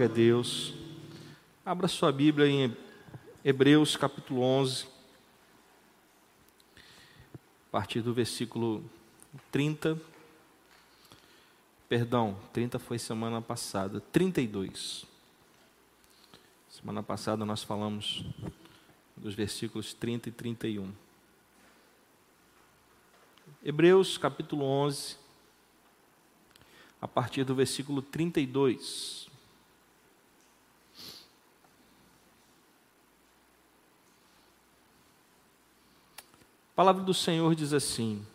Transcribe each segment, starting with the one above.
Glória a Deus. Abra sua Bíblia em Hebreus capítulo 11, a partir do versículo 30. Perdão, 30 foi semana passada, 32. Semana passada nós falamos dos versículos 30 e 31. Hebreus capítulo 11, a partir do versículo 32. A palavra do Senhor diz assim: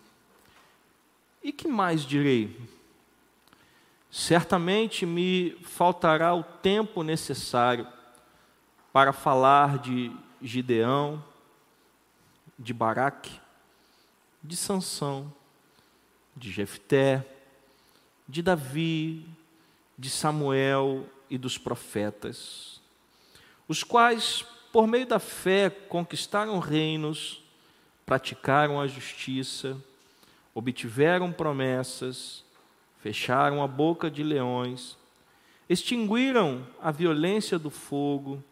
E que mais direi? Certamente me faltará o tempo necessário para falar de Gideão, de Baraque, de Sansão, de Jefté, de Davi, de Samuel e dos profetas, os quais, por meio da fé, conquistaram reinos, praticaram a justiça, obtiveram promessas, fecharam a boca de leões, extinguiram a violência do fogo,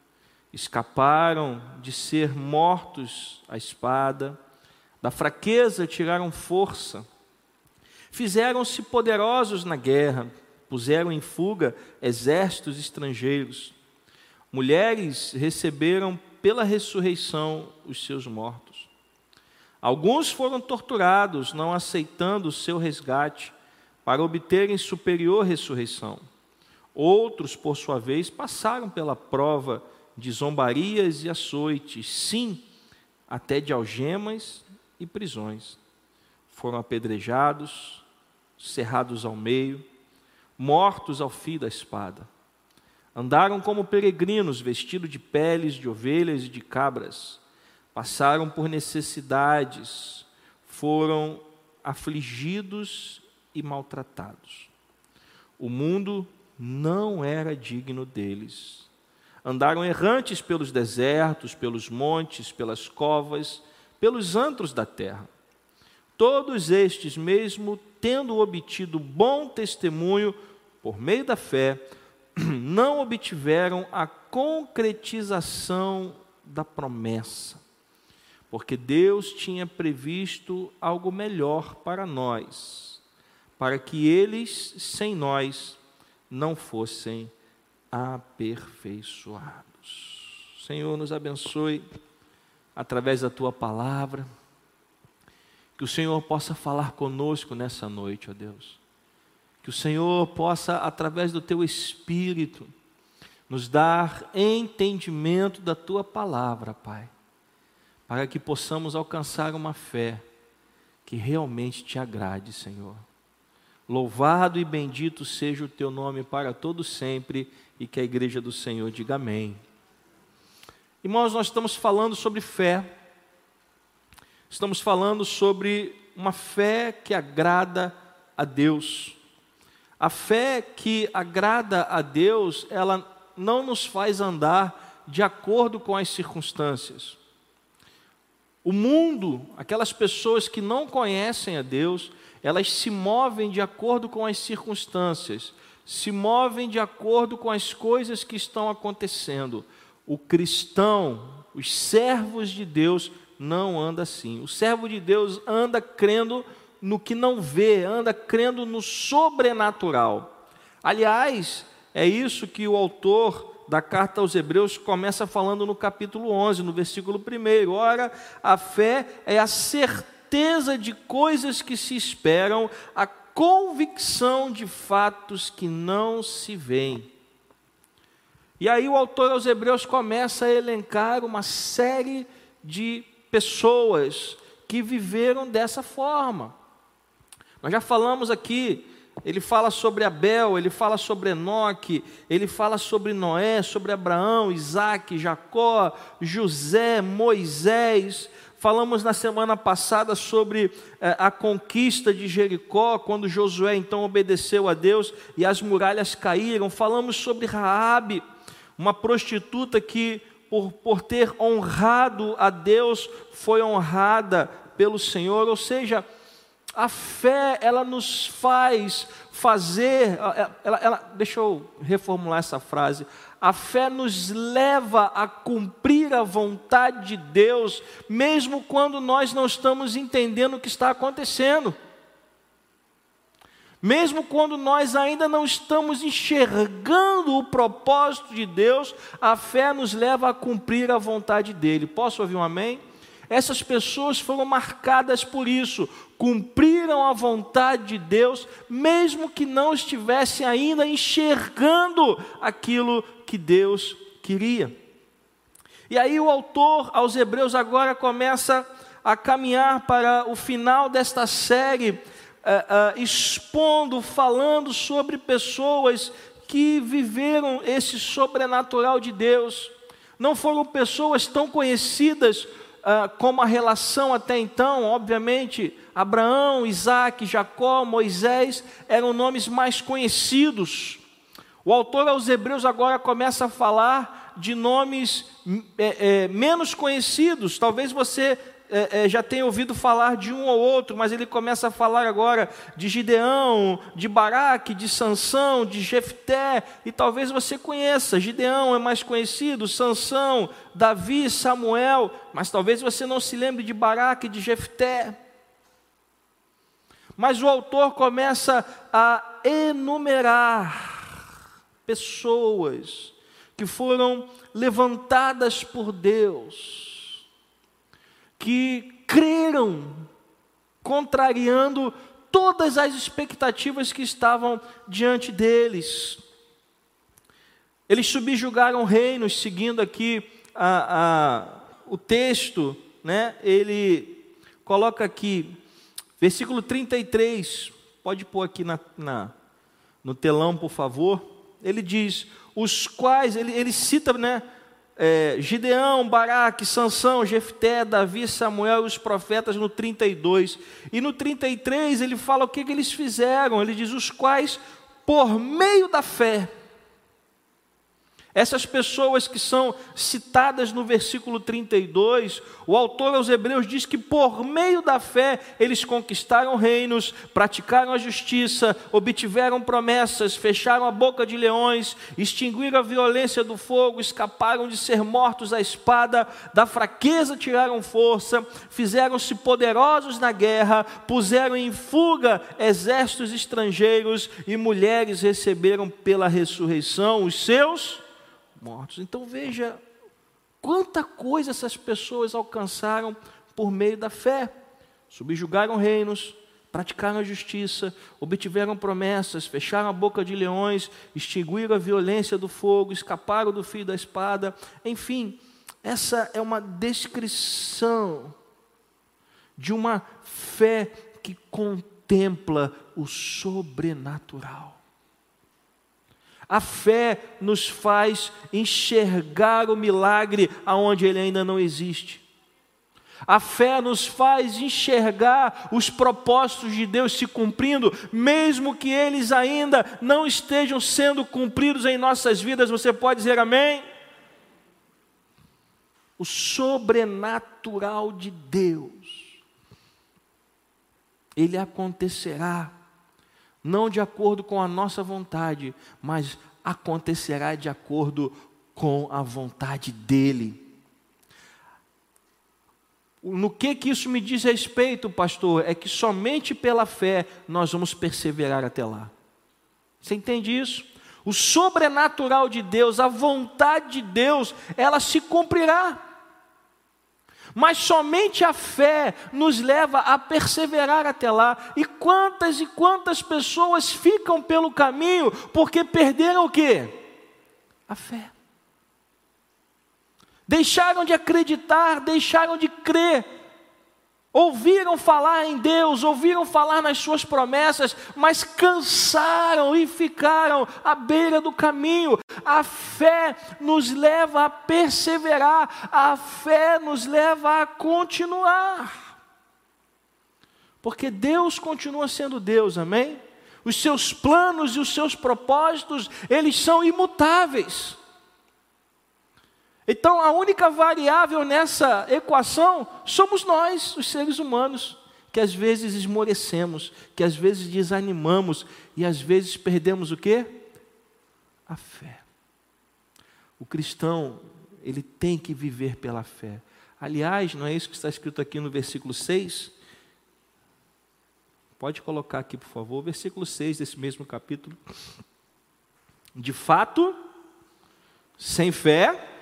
escaparam de ser mortos à espada, da fraqueza tiraram força, Fizeram-se poderosos na guerra, puseram em fuga exércitos estrangeiros. Mulheres receberam pela ressurreição os seus mortos. Alguns foram torturados, não aceitando o seu resgate, para obterem superior ressurreição. Outros, por sua vez, passaram pela prova de zombarias e açoites, sim, até de algemas e prisões. Foram apedrejados, cerrados ao meio, mortos ao fio da espada. Andaram como peregrinos, vestidos de peles de ovelhas e de cabras. Passaram por necessidades, foram afligidos e maltratados. O mundo não era digno deles. Andaram errantes pelos desertos, pelos montes, pelas covas, pelos antros da terra. Todos estes, mesmo tendo obtido bom testemunho por meio da fé, não obtiveram a concretização da promessa, porque Deus tinha previsto algo melhor para nós, para que eles, sem nós, não fossem aperfeiçoados. Senhor, nos abençoe através da tua palavra. Que o Senhor possa falar conosco nessa noite, ó Deus. Que o Senhor possa, através do teu Espírito, nos dar entendimento da tua palavra, Pai, para que possamos alcançar uma fé que realmente te agrade, Senhor. Louvado e bendito seja o teu nome para todo sempre e que a igreja do Senhor diga amém. Irmãos, nós estamos falando sobre fé estamos falando sobre uma fé que agrada a Deus. A fé que agrada a Deus, ela não nos faz andar de acordo com as circunstâncias. O mundo, aquelas pessoas que não conhecem a Deus, elas se movem de acordo com as circunstâncias, se movem de acordo com as coisas que estão acontecendo. O cristão, os servos de Deus, não anda assim. O servo de Deus anda crendo no que não vê, anda crendo no sobrenatural. Aliás, é isso que o autor da carta aos Hebreus começa falando no capítulo 11, no versículo 1. Ora, a fé é a certeza de coisas que se esperam, a convicção de fatos que não se veem. E aí o autor aos Hebreus começa a elencar uma série de pessoas que viveram dessa forma. Nós já falamos aqui, ele fala sobre Abel, ele fala sobre Enoque, ele fala sobre Noé, sobre Abraão, Isaac, Jacó, José, Moisés. Falamos na semana passada sobre eh, a conquista de Jericó, quando Josué então obedeceu a Deus e as muralhas caíram. Falamos sobre Raabe, uma prostituta que por, por ter honrado a Deus, foi honrada pelo Senhor. Ou seja, A fé, ela nos faz fazer, ela, ela, deixa eu reformular essa frase. A fé nos leva a cumprir a vontade de Deus, mesmo quando nós não estamos entendendo o que está acontecendo. Mesmo quando nós ainda não estamos enxergando o propósito de Deus, a fé nos leva a cumprir a vontade dele. Posso ouvir um amém? Essas pessoas foram marcadas por isso, cumpriram a vontade de Deus, mesmo que não estivessem ainda enxergando aquilo que Deus queria. E aí o autor aos Hebreus agora começa a caminhar para o final desta série, uh, uh, expondo, falando sobre pessoas que viveram esse sobrenatural de Deus. Não foram pessoas tão conhecidas uh, como a relação até então, obviamente, Abraão, Isaac, Jacó, Moisés eram nomes mais conhecidos. O autor aos Hebreus agora começa a falar de nomes é, é, menos conhecidos. Talvez você é, é, já tenha ouvido falar de um ou outro, mas ele começa a falar agora de Gideão, de Baraque, de Sansão, de Jefté, e talvez você conheça. Gideão é mais conhecido, Sansão, Davi, Samuel, mas talvez você não se lembre de Baraque, de Jefté. Mas o autor começa a enumerar pessoas que foram levantadas por Deus que creram, contrariando todas as expectativas que estavam diante deles. Eles subjugaram reinos, seguindo aqui a, a, o texto, né? ele coloca aqui, versículo 33, pode pôr aqui na, na no telão, por favor. Ele diz: os quais, ele, ele cita, né? É, Gideão, Baraque, Sansão, Jefté, Davi, Samuel e os profetas no 32. E no 33 ele fala o que, que eles fizeram. Ele diz: os quais, por meio da fé, essas pessoas que são citadas no versículo 32, o autor aos Hebreus diz que por meio da fé eles conquistaram reinos, praticaram a justiça, obtiveram promessas, fecharam a boca de leões, extinguiram a violência do fogo, escaparam de ser mortos à espada, da fraqueza tiraram força, fizeram-se poderosos na guerra, puseram em fuga exércitos estrangeiros e mulheres receberam pela ressurreição os seus mortos. Então veja quanta coisa essas pessoas alcançaram por meio da fé. Subjugaram reinos, praticaram a justiça, obtiveram promessas, fecharam a boca de leões, extinguiram a violência do fogo, escaparam do fio da espada. Enfim, essa é uma descrição de uma fé que contempla o sobrenatural. A fé nos faz enxergar o milagre aonde ele ainda não existe. A fé nos faz enxergar os propósitos de Deus se cumprindo, mesmo que eles ainda não estejam sendo cumpridos em nossas vidas. Você pode dizer amém? O sobrenatural de Deus, ele acontecerá não de acordo com a nossa vontade, mas acontecerá de acordo com a vontade dele. No que que isso me diz respeito, pastor? É que somente pela fé nós vamos perseverar até lá. Você entende isso? O sobrenatural de Deus, a vontade de Deus, ela se cumprirá. Mas somente a fé nos leva a perseverar até lá. E quantas e quantas pessoas ficam pelo caminho porque perderam o quê? A fé. Deixaram de acreditar, deixaram de crer ouviram falar em Deus, ouviram falar nas suas promessas, mas cansaram e ficaram à beira do caminho. A fé nos leva a perseverar, a fé nos leva a continuar. Porque Deus continua sendo Deus, amém? Os seus planos e os seus propósitos, eles são imutáveis. Então, a única variável nessa equação somos nós, os seres humanos, que às vezes esmorecemos, que às vezes desanimamos e às vezes perdemos o quê? A fé. O cristão, ele tem que viver pela fé. Aliás, não é isso que está escrito aqui no versículo 6? Pode colocar aqui, por favor, versículo 6 desse mesmo capítulo. De fato, sem fé,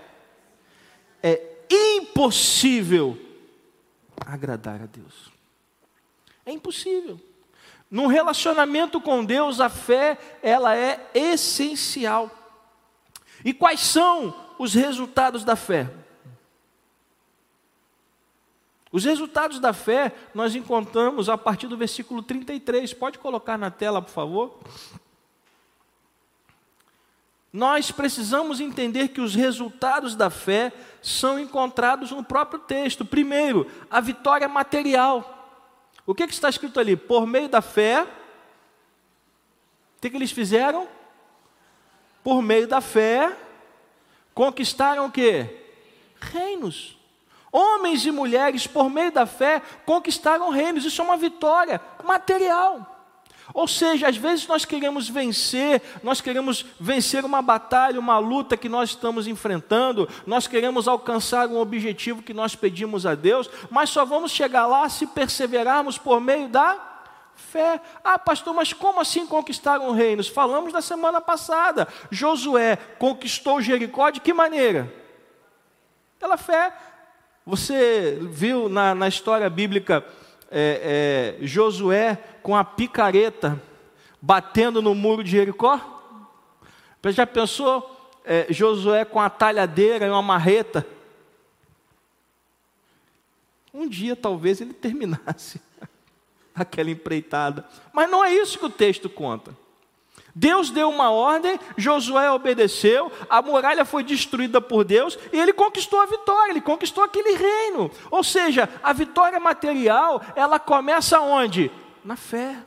é impossível agradar a Deus. É impossível. Num relacionamento com Deus, a fé, ela é essencial. E quais são os resultados da fé? Os resultados da fé nós encontramos a partir do versículo 33. Pode colocar na tela, por favor? Nós precisamos entender que os resultados da fé são encontrados no próprio texto. Primeiro, a vitória material. O que, que está escrito ali? Por meio da fé, o que, que eles fizeram? Por meio da fé, conquistaram o quê? Reinos. Homens e mulheres, por meio da fé, conquistaram reinos. Isso é uma vitória material. Ou seja, às vezes nós queremos vencer, nós queremos vencer uma batalha, uma luta que nós estamos enfrentando, nós queremos alcançar um objetivo que nós pedimos a Deus, mas só vamos chegar lá se perseverarmos por meio da fé. Ah, pastor, mas como assim conquistaram reinos? Falamos na semana passada. Josué conquistou Jericó de que maneira? Pela fé. Você viu na, na história bíblica é, é, Josué com a picareta batendo no muro de Jericó? Você já pensou é, Josué com a talhadeira e uma marreta? Um dia talvez ele terminasse aquela empreitada. Mas não é isso que o texto conta. Deus deu uma ordem, Josué obedeceu, a muralha foi destruída por Deus e ele conquistou a vitória, ele conquistou aquele reino. Ou seja, a vitória material, ela começa onde? Na fé.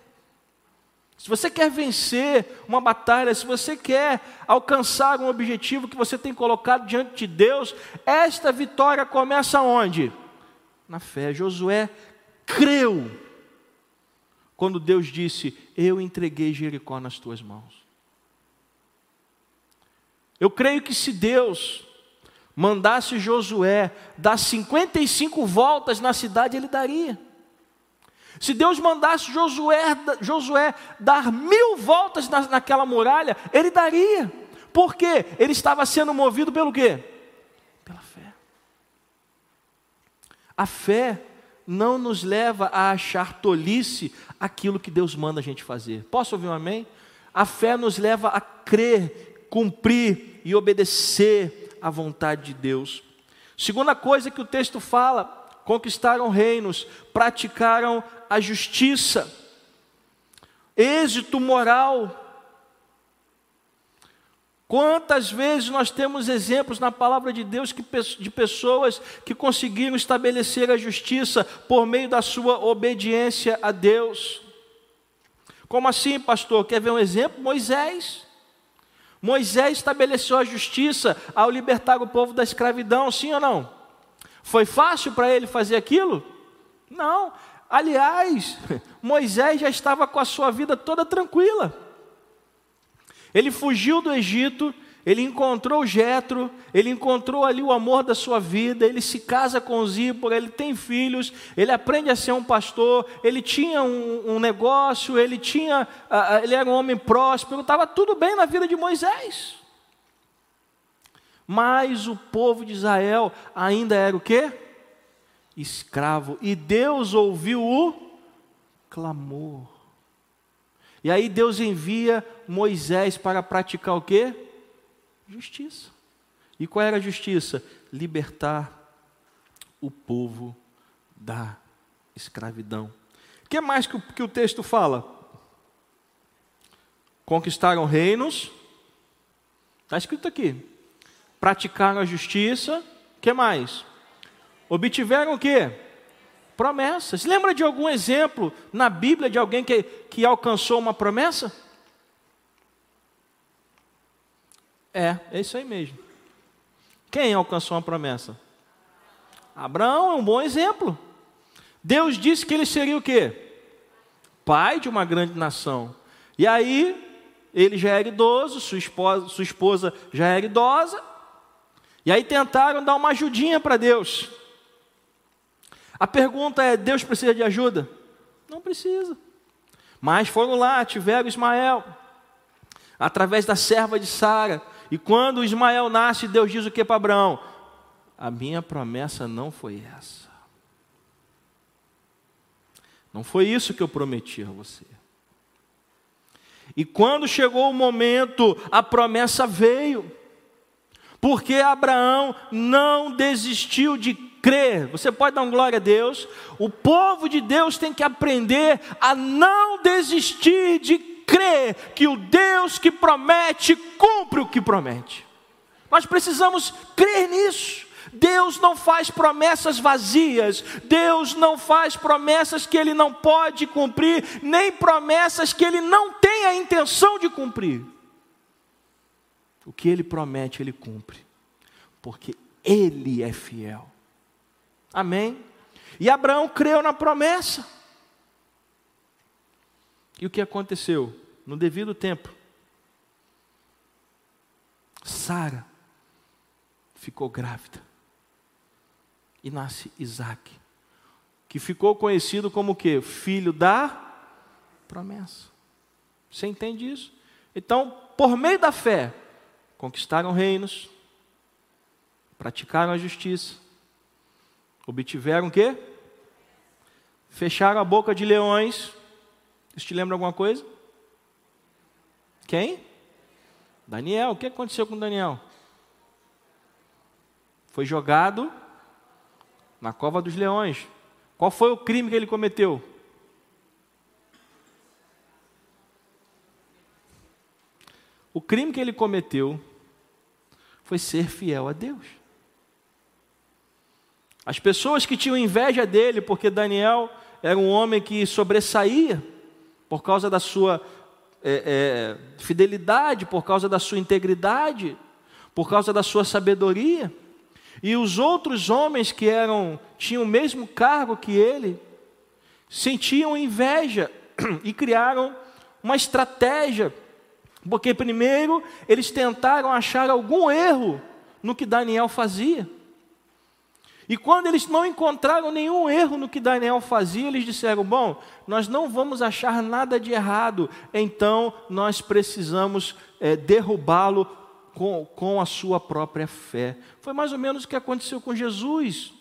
Se você quer vencer uma batalha, se você quer alcançar um objetivo que você tem colocado diante de Deus, esta vitória começa onde? Na fé. Josué creu quando Deus disse: Eu entreguei Jericó nas tuas mãos. Eu creio que se Deus mandasse Josué dar 55 voltas na cidade, ele daria. Se Deus mandasse Josué, Josué dar mil voltas na, naquela muralha, ele daria. Por quê? Ele estava sendo movido pelo quê? Pela fé. A fé não nos leva a achar tolice aquilo que Deus manda a gente fazer. Posso ouvir um amém? A fé nos leva a crer, cumprir e obedecer à vontade de Deus. Segunda coisa que o texto fala: conquistaram reinos, praticaram a justiça. Êxito moral Quantas vezes nós temos exemplos na palavra de Deus que, de pessoas que conseguiram estabelecer a justiça por meio da sua obediência a Deus? Como assim, pastor? Quer ver um exemplo? Moisés. Moisés estabeleceu a justiça ao libertar o povo da escravidão, sim ou não? Foi fácil para ele fazer aquilo? Não. Aliás, Moisés já estava com a sua vida toda tranquila. Ele fugiu do Egito, ele encontrou Jetro, ele encontrou ali o amor da sua vida, ele se casa com Zípora, ele tem filhos, ele aprende a ser um pastor, ele tinha um, um negócio, ele tinha, uh, ele era um homem próspero, estava tudo bem na vida de Moisés. Mas o povo de Israel ainda era o quê? Escravo. E Deus ouviu o clamor. E aí Deus envia Moisés para praticar o quê? Justiça. E qual era a justiça? Libertar o povo da escravidão. O que mais que o, que o texto fala? Conquistaram reinos, está escrito aqui. Praticaram a justiça, o que mais? Obtiveram o quê? Promessas. Lembra de algum exemplo na Bíblia de alguém que, que alcançou uma promessa? É, é isso aí mesmo. Quem alcançou uma promessa? Abraão é um bom exemplo. Deus disse que ele seria o quê? Pai de uma grande nação. E aí, ele já era idoso, sua esposa, sua esposa já era idosa. E aí tentaram dar uma ajudinha para Deus. A pergunta é: Deus precisa de ajuda? Não precisa. Mas foram lá, tiveram Ismael, através da serva de Sara. E quando Ismael nasce, Deus diz o que para Abraão? A minha promessa não foi essa. Não foi isso que eu prometi a você. E quando chegou o momento, a promessa veio. Porque Abraão não desistiu de crer. Você pode dar glória a Deus. O povo de Deus tem que aprender a não desistir de crer que o Deus que promete cumpre o que promete. Nós precisamos crer nisso. Deus não faz promessas vazias, Deus não faz promessas que Ele não pode cumprir, nem promessas que Ele não tem a intenção de cumprir. O que Ele promete, Ele cumpre, porque Ele é fiel. Amém? E Abraão creu na promessa. E o que aconteceu? No devido tempo, Sara ficou grávida e nasce Isaac, que ficou conhecido como o quê? Filho da promessa. Você entende isso? Então, por meio da fé, conquistaram reinos, praticaram a justiça, obtiveram o quê? Fecharam a boca de leões. Isso te lembra alguma coisa? Quem? Daniel. O que aconteceu com Daniel? Foi jogado na cova dos leões. Qual foi o crime que ele cometeu? O crime que ele cometeu foi ser fiel a Deus. As pessoas que tinham inveja dele, porque Daniel era um homem que sobressaía por causa da sua é, é, fidelidade, por causa da sua integridade, por causa da sua sabedoria. E os outros homens que eram tinham o mesmo cargo que ele sentiam inveja e criaram uma estratégia, porque primeiro eles tentaram achar algum erro no que Daniel fazia. E quando eles não encontraram nenhum erro no que Daniel fazia, eles disseram: Bom, nós não vamos achar nada de errado, então nós precisamos é, derrubá-lo com, com a sua própria fé. Foi mais ou menos o que aconteceu com Jesus.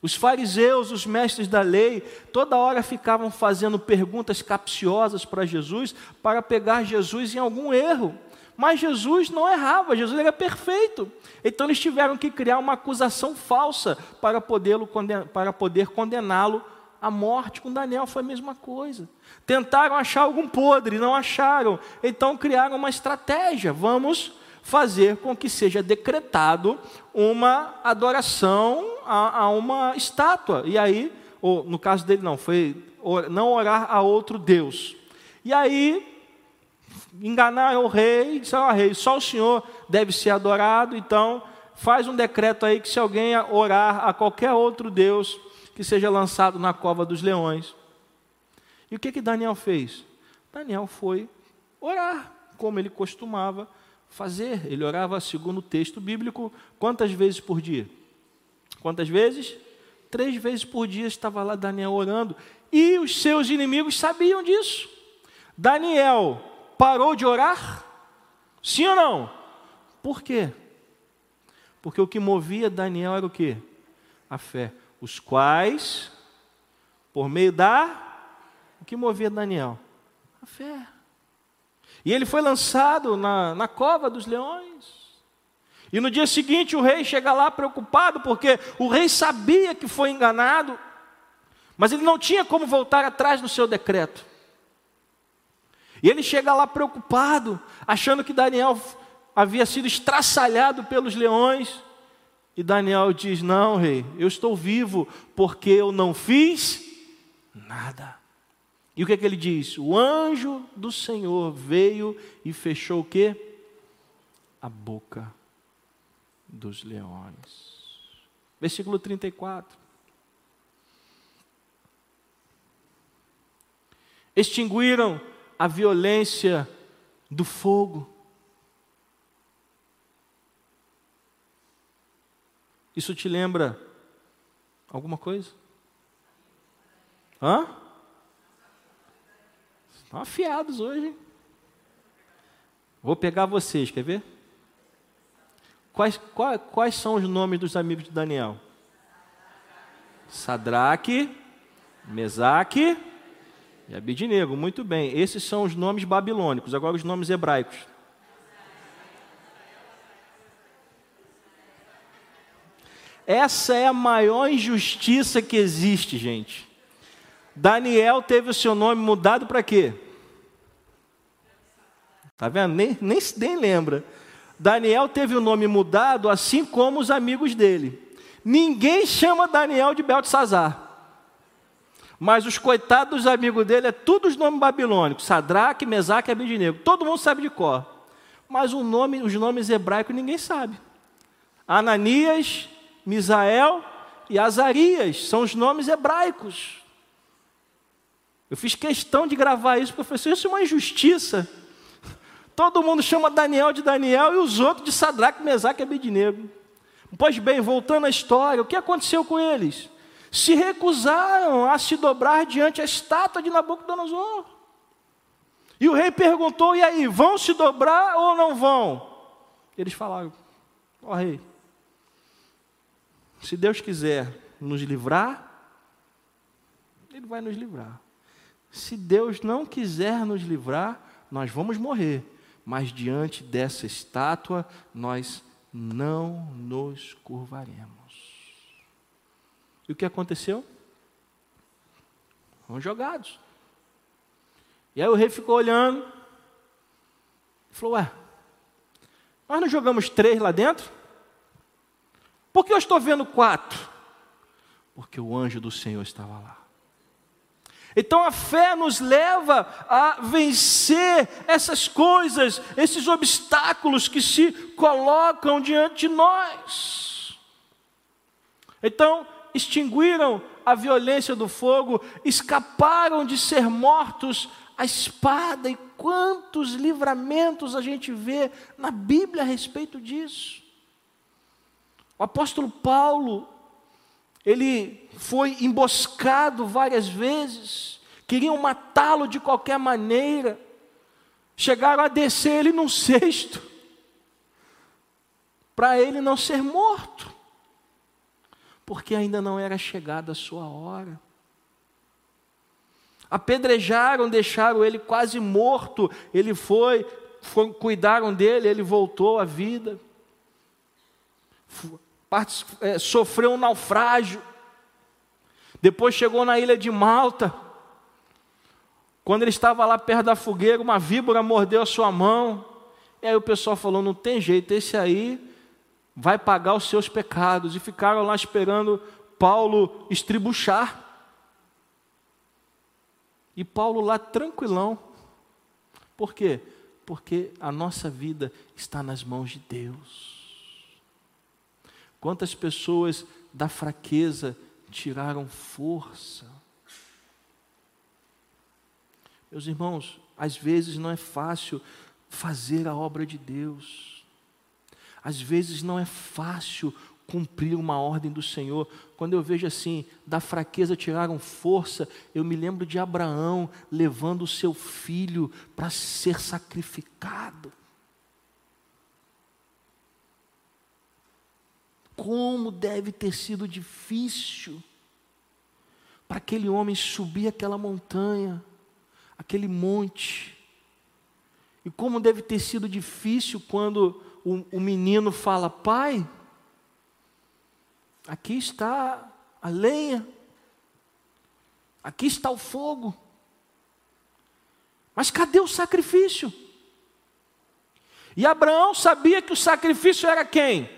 Os fariseus, os mestres da lei, toda hora ficavam fazendo perguntas capciosas para Jesus, para pegar Jesus em algum erro. Mas Jesus não errava, Jesus era perfeito. Então eles tiveram que criar uma acusação falsa para, para poder condená-lo à morte. Com Daniel foi a mesma coisa. Tentaram achar algum podre, não acharam. Então criaram uma estratégia. Vamos fazer com que seja decretado uma adoração a, a uma estátua. E aí, ou, no caso dele não, foi não orar a outro Deus. E aí, enganar o rei, disse, ah, rei, só o Senhor deve ser adorado, então faz um decreto aí que se alguém orar a qualquer outro Deus, que seja lançado na cova dos leões. E o que que Daniel fez? Daniel foi orar, como ele costumava fazer. Ele orava segundo o texto bíblico, quantas vezes por dia? Quantas vezes? Três vezes por dia estava lá Daniel orando. E os seus inimigos sabiam disso. Daniel parou de orar? Sim ou não? Por quê? Porque o que movia Daniel era o quê? A fé. Os quais, por meio da. O que movia Daniel? A fé. E ele foi lançado na, na cova dos leões. E no dia seguinte o rei chega lá preocupado, porque o rei sabia que foi enganado, mas ele não tinha como voltar atrás no seu decreto. E ele chega lá preocupado, achando que Daniel havia sido estraçalhado pelos leões. E Daniel diz: Não, rei, eu estou vivo porque eu não fiz nada. E o que, é que ele diz? O anjo do Senhor veio e fechou o quê? A boca dos leões. Versículo 34. extinguiram a violência do fogo. Isso te lembra alguma coisa? Hã? Estão afiados hoje. Hein? Vou pegar vocês, quer ver? Quais, quais, quais são os nomes dos amigos de Daniel? Sadraque, Mesaque e Abidinego. Muito bem, esses são os nomes babilônicos. Agora os nomes hebraicos. Essa é a maior injustiça que existe, gente. Daniel teve o seu nome mudado para quê? Tá vendo? Nem, nem, nem lembra. Daniel teve o nome mudado, assim como os amigos dele. Ninguém chama Daniel de Beltesazar. Mas os coitados dos amigos dele é tudo os nomes babilônicos: Sadraque, Mesaque e Abednego. Todo mundo sabe de cor. Mas nome, os nomes hebraicos ninguém sabe. Ananias, Misael e Azarias são os nomes hebraicos. Eu fiz questão de gravar isso, porque eu falei isso é uma injustiça. Todo mundo chama Daniel de Daniel e os outros de Sadraque, Mesaque e Abednego. Pois bem, voltando à história, o que aconteceu com eles? Se recusaram a se dobrar diante a estátua de Nabucodonosor. E o rei perguntou: e aí, vão se dobrar ou não vão? Eles falaram: ó oh, rei, se Deus quiser nos livrar, Ele vai nos livrar. Se Deus não quiser nos livrar, nós vamos morrer mas diante dessa estátua nós não nos curvaremos. E o que aconteceu? Foram jogados. E aí o rei ficou olhando e falou: Ué, nós não jogamos três lá dentro? Por que eu estou vendo quatro? Porque o anjo do Senhor estava lá. Então a fé nos leva a vencer essas coisas, esses obstáculos que se colocam diante de nós. Então, extinguiram a violência do fogo, escaparam de ser mortos à espada, e quantos livramentos a gente vê na Bíblia a respeito disso. O apóstolo Paulo, ele foi emboscado várias vezes, queriam matá-lo de qualquer maneira, chegaram a descer ele num cesto, para ele não ser morto, porque ainda não era chegada a sua hora. Apedrejaram, deixaram ele quase morto, ele foi, foi cuidaram dele, ele voltou à vida é, sofreu um naufrágio. Depois chegou na ilha de Malta. Quando ele estava lá perto da fogueira, uma víbora mordeu a sua mão. E aí o pessoal falou: não tem jeito, esse aí vai pagar os seus pecados. E ficaram lá esperando Paulo estribuchar. E Paulo lá tranquilão. Por quê? Porque a nossa vida está nas mãos de Deus. Quantas pessoas da fraqueza tiraram força? Meus irmãos, às vezes não é fácil fazer a obra de Deus. Às vezes não é fácil cumprir uma ordem do Senhor. Quando eu vejo assim, da fraqueza tiraram força, eu me lembro de Abraão levando o seu filho para ser sacrificado. Como deve ter sido difícil para aquele homem subir aquela montanha, aquele monte. E como deve ter sido difícil quando o, o menino fala: Pai, aqui está a lenha, aqui está o fogo, mas cadê o sacrifício? E Abraão sabia que o sacrifício era quem?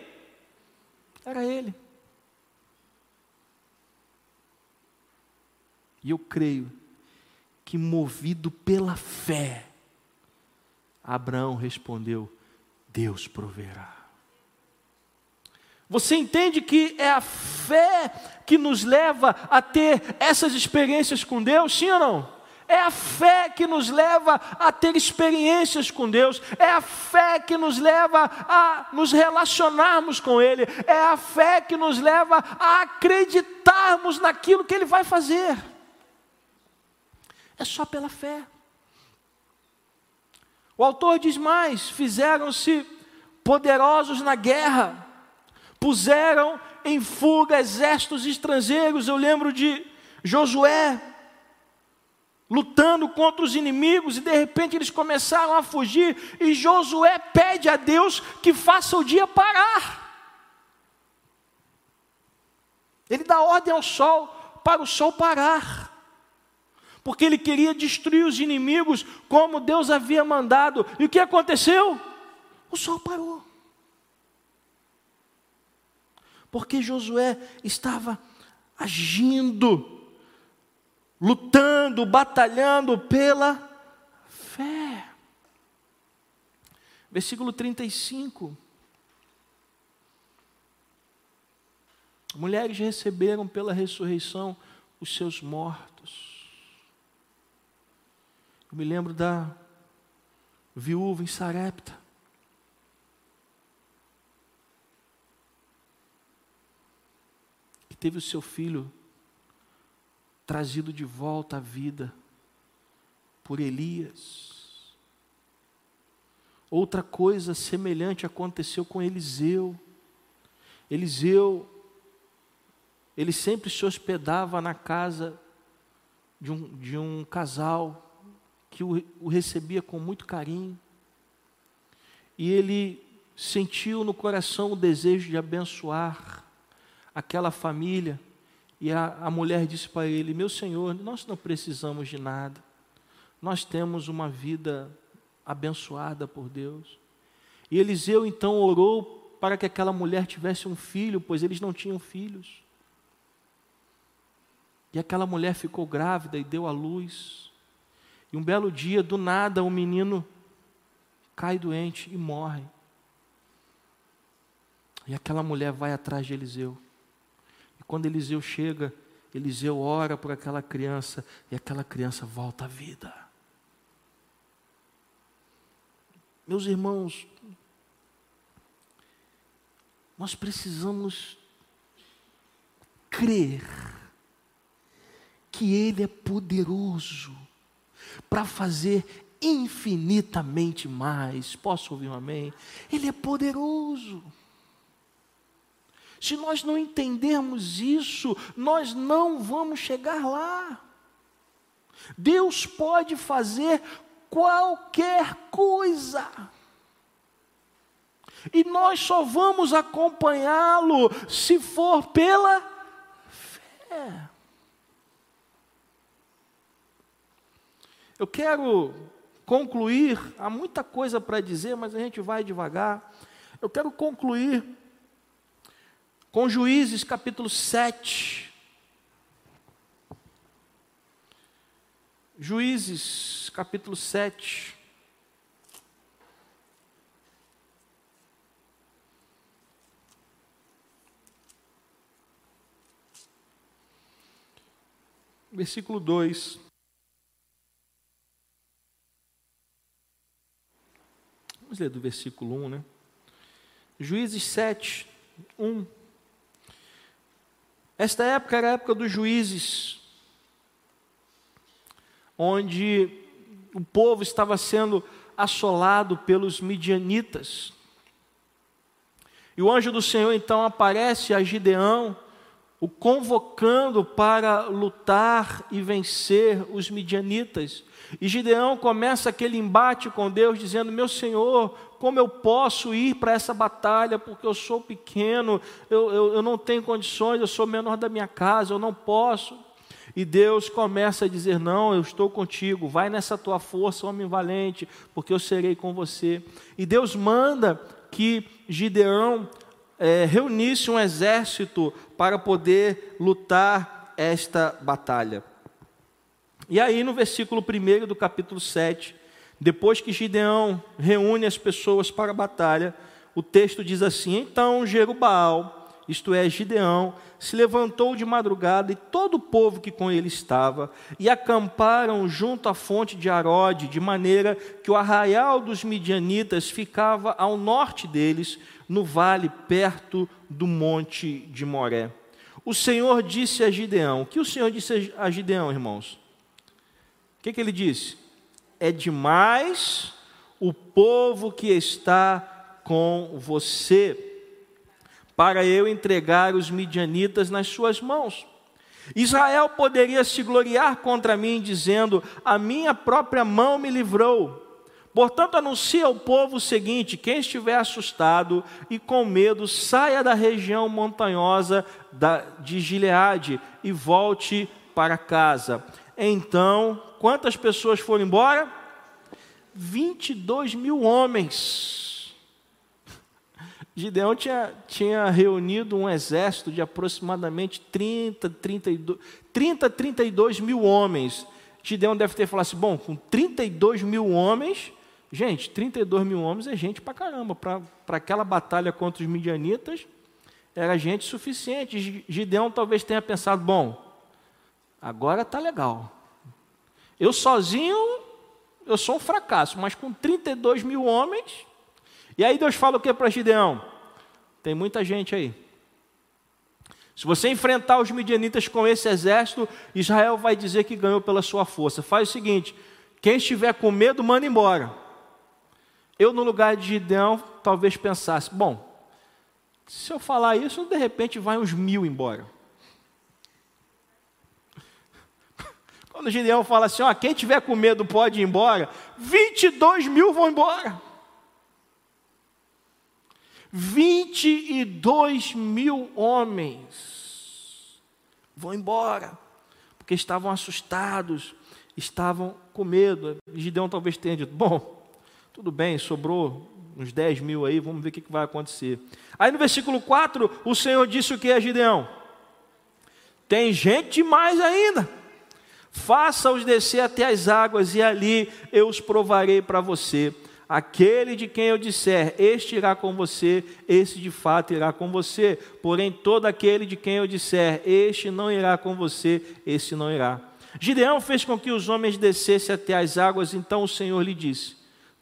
Era ele. E eu creio que, movido pela fé, Abraão respondeu: Deus proverá. Você entende que é a fé que nos leva a ter essas experiências com Deus, sim ou não? É a fé que nos leva a ter experiências com Deus, é a fé que nos leva a nos relacionarmos com Ele, é a fé que nos leva a acreditarmos naquilo que Ele vai fazer. É só pela fé. O autor diz mais: fizeram-se poderosos na guerra, puseram em fuga exércitos estrangeiros. Eu lembro de Josué lutando contra os inimigos e de repente eles começaram a fugir e Josué pede a Deus que faça o dia parar. Ele dá ordem ao sol para o sol parar. Porque ele queria destruir os inimigos como Deus havia mandado. E o que aconteceu? O sol parou. Porque Josué estava agindo, lutando, batalhando pela fé. Versículo 35. Mulheres receberam pela ressurreição os seus mortos. Eu me lembro da viúva em Sarepta. teve o seu filho trazido de volta à vida por Elias. Outra coisa semelhante aconteceu com Eliseu. Eliseu, ele sempre se hospedava na casa de um, de um casal que o, o recebia com muito carinho. E ele sentiu no coração o desejo de abençoar aquela família, e a, a mulher disse para ele: Meu senhor, nós não precisamos de nada, nós temos uma vida abençoada por Deus. E Eliseu então orou para que aquela mulher tivesse um filho, pois eles não tinham filhos. E aquela mulher ficou grávida e deu à luz. E um belo dia, do nada, o menino cai doente e morre. E aquela mulher vai atrás de Eliseu. Quando Eliseu chega, Eliseu ora por aquela criança e aquela criança volta à vida. Meus irmãos, nós precisamos crer que Ele é poderoso para fazer infinitamente mais. Posso ouvir um amém? Ele é poderoso. Se nós não entendermos isso, nós não vamos chegar lá. Deus pode fazer qualquer coisa. E nós só vamos acompanhá-lo se for pela fé. Eu quero concluir, há muita coisa para dizer, mas a gente vai devagar. Eu quero concluir com Juízes capítulo 7. Juízes capítulo 7. Versículo 2. Vamos ler do versículo 1, né? Juízes 7, 1. Esta época era a época dos juízes, onde o povo estava sendo assolado pelos midianitas. E o anjo do Senhor então aparece a Gideão, o convocando para lutar e vencer os midianitas. E Gideão começa aquele embate com Deus, dizendo: Meu Senhor, como eu posso ir para essa batalha, porque eu sou pequeno, eu, eu, eu não tenho condições, eu sou menor da minha casa, eu não posso. E Deus começa a dizer: Não, eu estou contigo, vai nessa tua força, homem valente, porque eu serei com você. E Deus manda que Gideão é, reunisse um exército para poder lutar esta batalha. E aí, no versículo 1 do capítulo 7, depois que Gideão reúne as pessoas para a batalha, o texto diz assim: Então Jerubal isto é, Gideão, se levantou de madrugada e todo o povo que com ele estava, e acamparam junto à fonte de Arode, de maneira que o arraial dos midianitas ficava ao norte deles, no vale perto do monte de Moré. O Senhor disse a Gideão: O que o Senhor disse a Gideão, irmãos? O que, que ele disse? É demais o povo que está com você para eu entregar os midianitas nas suas mãos. Israel poderia se gloriar contra mim, dizendo: A minha própria mão me livrou. Portanto, anuncia ao povo o seguinte: quem estiver assustado e com medo, saia da região montanhosa de Gileade e volte para casa. Então, quantas pessoas foram embora? 22 mil homens Gideão tinha, tinha reunido um exército de aproximadamente 30, 32, 30, 32 mil homens. Gideão deve ter falado assim: bom, com 32 mil homens, gente, 32 mil homens é gente pra caramba. Para aquela batalha contra os midianitas, era gente suficiente. Gideão talvez tenha pensado: bom, agora tá legal. Eu sozinho, eu sou um fracasso, mas com 32 mil homens, e aí Deus fala o que para Gideão? Tem muita gente aí. Se você enfrentar os midianitas com esse exército, Israel vai dizer que ganhou pela sua força. Faz o seguinte: quem estiver com medo, manda embora. Eu, no lugar de Gideão, talvez pensasse: bom, se eu falar isso, de repente vai uns mil embora. Quando Gideão fala assim: ó, quem tiver com medo pode ir embora, 22 mil vão embora. 22 mil homens vão embora, porque estavam assustados, estavam com medo. Gideão talvez tenha dito: Bom, tudo bem, sobrou uns 10 mil aí, vamos ver o que vai acontecer. Aí no versículo 4, o Senhor disse o que é Gideão? Tem gente demais ainda. Faça-os descer até as águas, e ali eu os provarei para você. Aquele de quem eu disser, este irá com você, este de fato irá com você. Porém, todo aquele de quem eu disser, este não irá com você, este não irá. Gideão fez com que os homens descessem até as águas, então o Senhor lhe disse: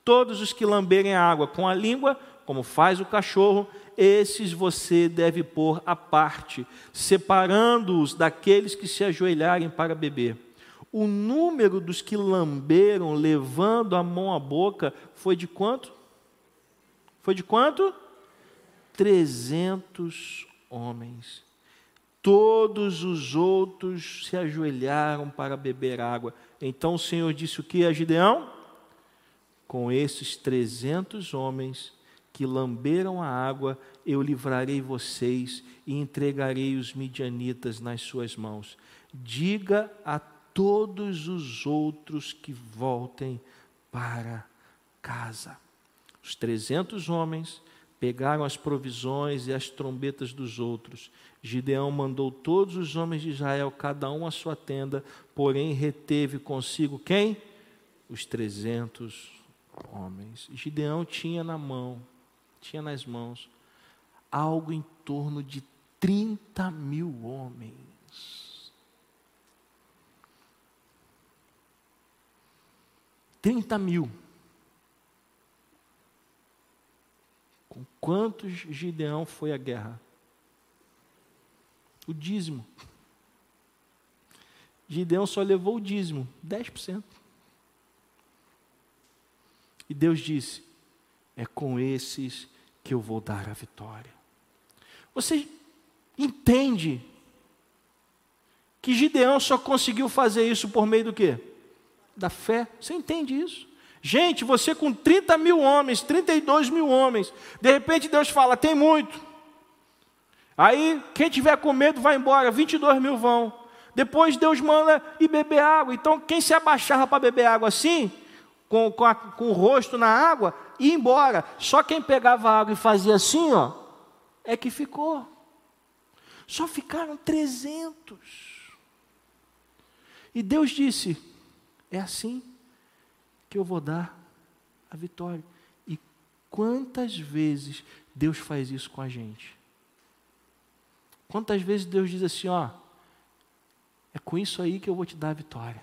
Todos os que lamberem a água com a língua, como faz o cachorro, esses você deve pôr à parte, separando-os daqueles que se ajoelharem para beber o número dos que lamberam, levando a mão à boca, foi de quanto? Foi de quanto? 300 homens. Todos os outros se ajoelharam para beber água. Então o Senhor disse o que a Gideão? Com esses 300 homens que lamberam a água, eu livrarei vocês e entregarei os midianitas nas suas mãos. Diga a todos os outros que voltem para casa. Os trezentos homens pegaram as provisões e as trombetas dos outros. Gideão mandou todos os homens de Israel, cada um a sua tenda, porém reteve consigo quem? Os trezentos homens. Gideão tinha na mão, tinha nas mãos, algo em torno de 30 mil homens. 30 mil. Com quantos Gideão foi à guerra? O dízimo. Gideão só levou o dízimo, 10%. E Deus disse: É com esses que eu vou dar a vitória. Você entende que Gideão só conseguiu fazer isso por meio do quê? Da fé. Você entende isso? Gente, você com 30 mil homens, 32 mil homens, de repente Deus fala: tem muito. Aí, quem tiver com medo vai embora, 22 mil vão. Depois Deus manda ir beber água. Então, quem se abaixava para beber água assim, com, com, a, com o rosto na água, ia embora. Só quem pegava água e fazia assim, ó, é que ficou. Só ficaram 300. E Deus disse: é assim que eu vou dar a vitória. E quantas vezes Deus faz isso com a gente? Quantas vezes Deus diz assim, ó, é com isso aí que eu vou te dar a vitória.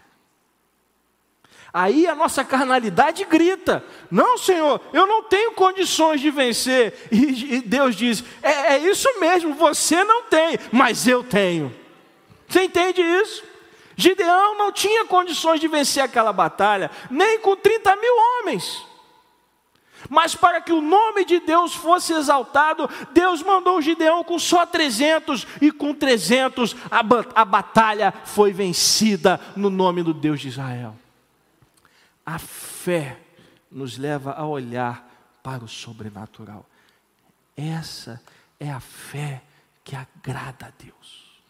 Aí a nossa carnalidade grita: Não, Senhor, eu não tenho condições de vencer. E, Deus diz: é, é isso mesmo, você não tem, mas eu tenho. Você entende isso? Gideão não tinha condições de vencer aquela batalha, nem com 30 mil homens. Mas para que o nome de Deus fosse exaltado, Deus mandou Gideão com só 300, e com 300 a, a batalha foi vencida no nome do Deus de Israel. A fé nos leva a olhar para o sobrenatural. Essa é a fé que agrada a Deus.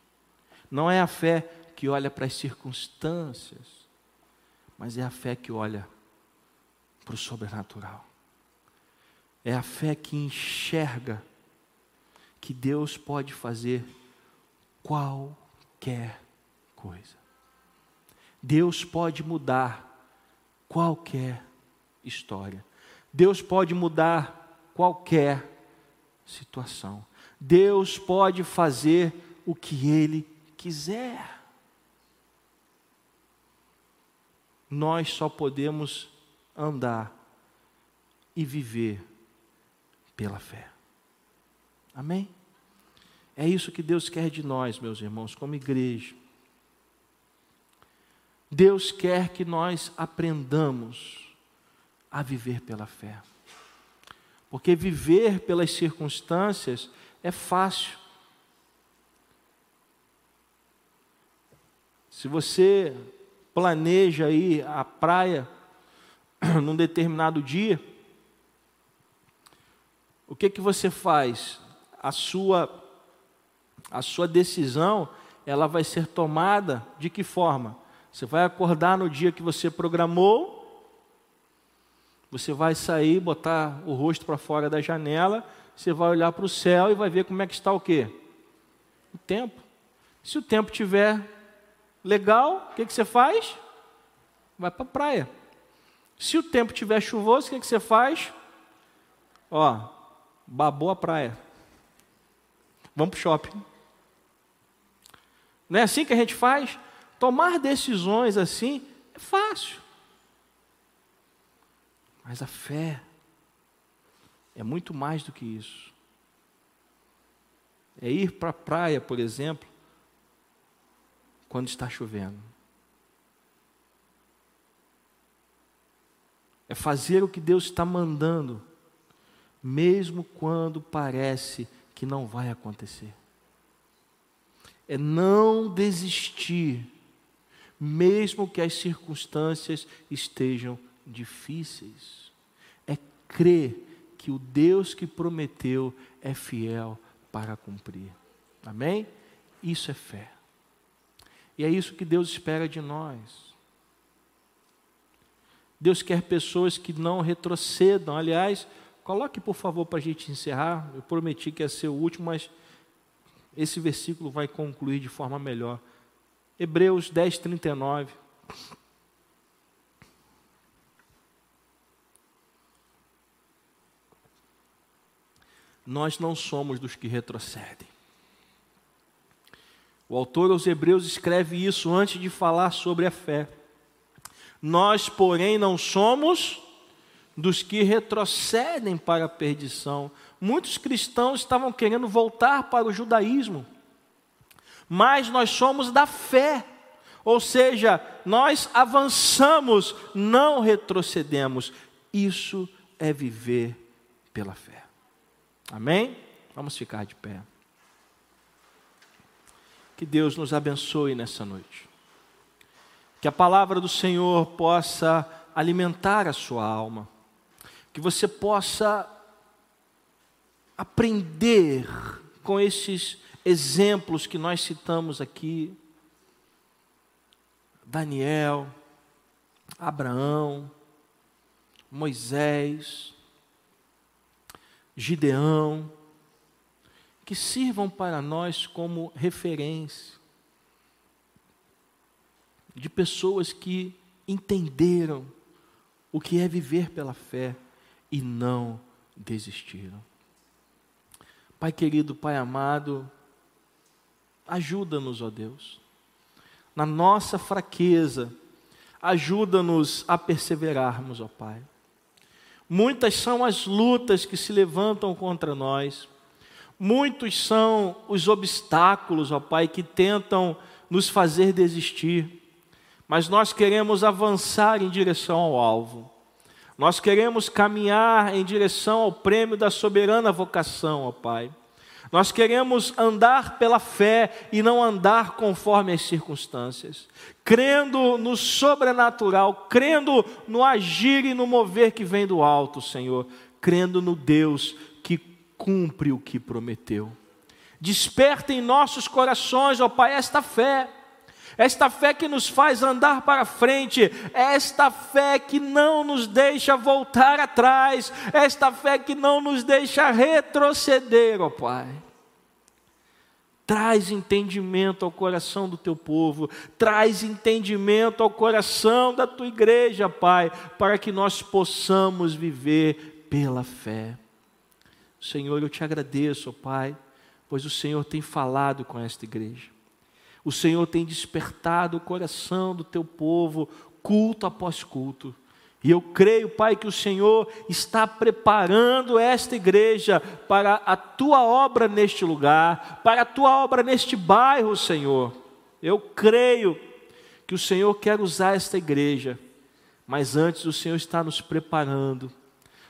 Não é a fé que olha para as circunstâncias, mas é a fé que olha para o sobrenatural. É a fé que enxerga que Deus pode fazer qualquer coisa. Deus pode mudar qualquer história. Deus pode mudar qualquer situação. Deus pode fazer o que Ele quiser. Nós só podemos andar e viver pela fé. Amém? É isso que Deus quer de nós, meus irmãos, como igreja. Deus quer que nós aprendamos a viver pela fé. Porque viver pelas circunstâncias é fácil. Se você planeja ir à praia num determinado dia, o que que você faz? A sua a sua decisão, ela vai ser tomada de que forma? Você vai acordar no dia que você programou, você vai sair, botar o rosto para fora da janela, você vai olhar para o céu e vai ver como é que está o quê? O tempo. Se o tempo tiver legal, o que, que você faz? Vai para a praia. Se o tempo tiver chuvoso, o que, que você faz? Ó, babou a praia. Vamos para o shopping. Não é assim que a gente faz? Tomar decisões assim é fácil. Mas a fé é muito mais do que isso. É ir para a praia, por exemplo, quando está chovendo. É fazer o que Deus está mandando, mesmo quando parece que não vai acontecer. É não desistir mesmo que as circunstâncias estejam difíceis. É crer que o Deus que prometeu é fiel para cumprir. Amém? Isso é fé. E é isso que Deus espera de nós. Deus quer pessoas que não retrocedam. Aliás, coloque por favor para a gente encerrar. Eu prometi que ia ser o último, mas esse versículo vai concluir de forma melhor. Hebreus 10, 39. Nós não somos dos que retrocedem. O autor aos Hebreus escreve isso antes de falar sobre a fé. Nós, porém, não somos dos que retrocedem para a perdição. Muitos cristãos estavam querendo voltar para o judaísmo mas nós somos da fé. Ou seja, nós avançamos, não retrocedemos. Isso é viver pela fé. Amém? Vamos ficar de pé. Que Deus nos abençoe nessa noite. Que a palavra do Senhor possa alimentar a sua alma. Que você possa aprender com esses exemplos que nós citamos aqui, Daniel, Abraão, Moisés, Gideão, que sirvam para nós como referência de pessoas que entenderam o que é viver pela fé e não desistiram. Pai querido, Pai amado, Ajuda-nos, ó Deus. Na nossa fraqueza, ajuda-nos a perseverarmos, ó Pai. Muitas são as lutas que se levantam contra nós, muitos são os obstáculos, ó Pai, que tentam nos fazer desistir, mas nós queremos avançar em direção ao alvo, nós queremos caminhar em direção ao prêmio da soberana vocação, ó Pai. Nós queremos andar pela fé e não andar conforme as circunstâncias, crendo no sobrenatural, crendo no agir e no mover que vem do alto, Senhor, crendo no Deus cumpre o que prometeu. Desperta em nossos corações, ó Pai, esta fé. Esta fé que nos faz andar para frente, esta fé que não nos deixa voltar atrás, esta fé que não nos deixa retroceder, ó Pai. Traz entendimento ao coração do teu povo, traz entendimento ao coração da tua igreja, Pai, para que nós possamos viver pela fé. Senhor, eu te agradeço, Pai, pois o Senhor tem falado com esta igreja. O Senhor tem despertado o coração do teu povo, culto após culto. E eu creio, Pai, que o Senhor está preparando esta igreja para a tua obra neste lugar, para a tua obra neste bairro, Senhor. Eu creio que o Senhor quer usar esta igreja, mas antes o Senhor está nos preparando,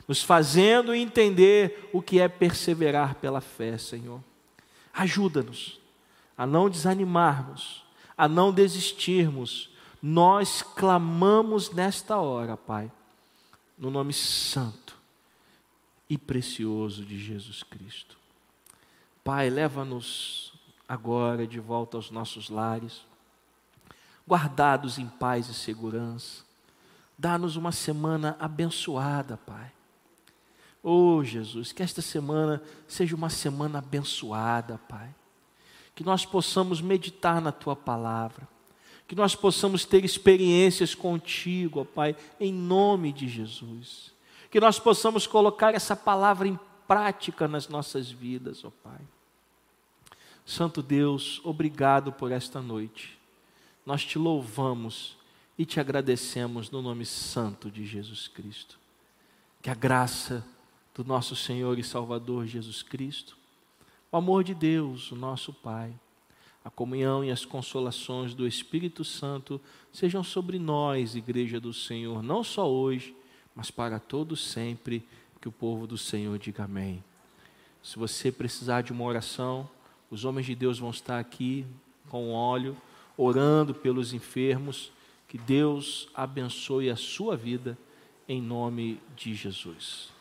nos fazendo entender o que é perseverar pela fé, Senhor. Ajuda-nos a não desanimarmos, a não desistirmos. Nós clamamos nesta hora, Pai, no nome santo e precioso de Jesus Cristo. Pai, leva-nos agora de volta aos nossos lares, guardados em paz e segurança. Dá-nos uma semana abençoada, Pai. Oh, Jesus, que esta semana seja uma semana abençoada, Pai que nós possamos meditar na tua palavra, que nós possamos ter experiências contigo, ó Pai, em nome de Jesus. Que nós possamos colocar essa palavra em prática nas nossas vidas, ó Pai. Santo Deus, obrigado por esta noite. Nós te louvamos e te agradecemos no nome santo de Jesus Cristo. Que a graça do nosso Senhor e Salvador Jesus Cristo o amor de Deus, o nosso Pai, a comunhão e as consolações do Espírito Santo sejam sobre nós, Igreja do Senhor, não só hoje, mas para todos sempre. Que o povo do Senhor diga amém. Se você precisar de uma oração, os homens de Deus vão estar aqui com óleo, orando pelos enfermos. Que Deus abençoe a sua vida, em nome de Jesus.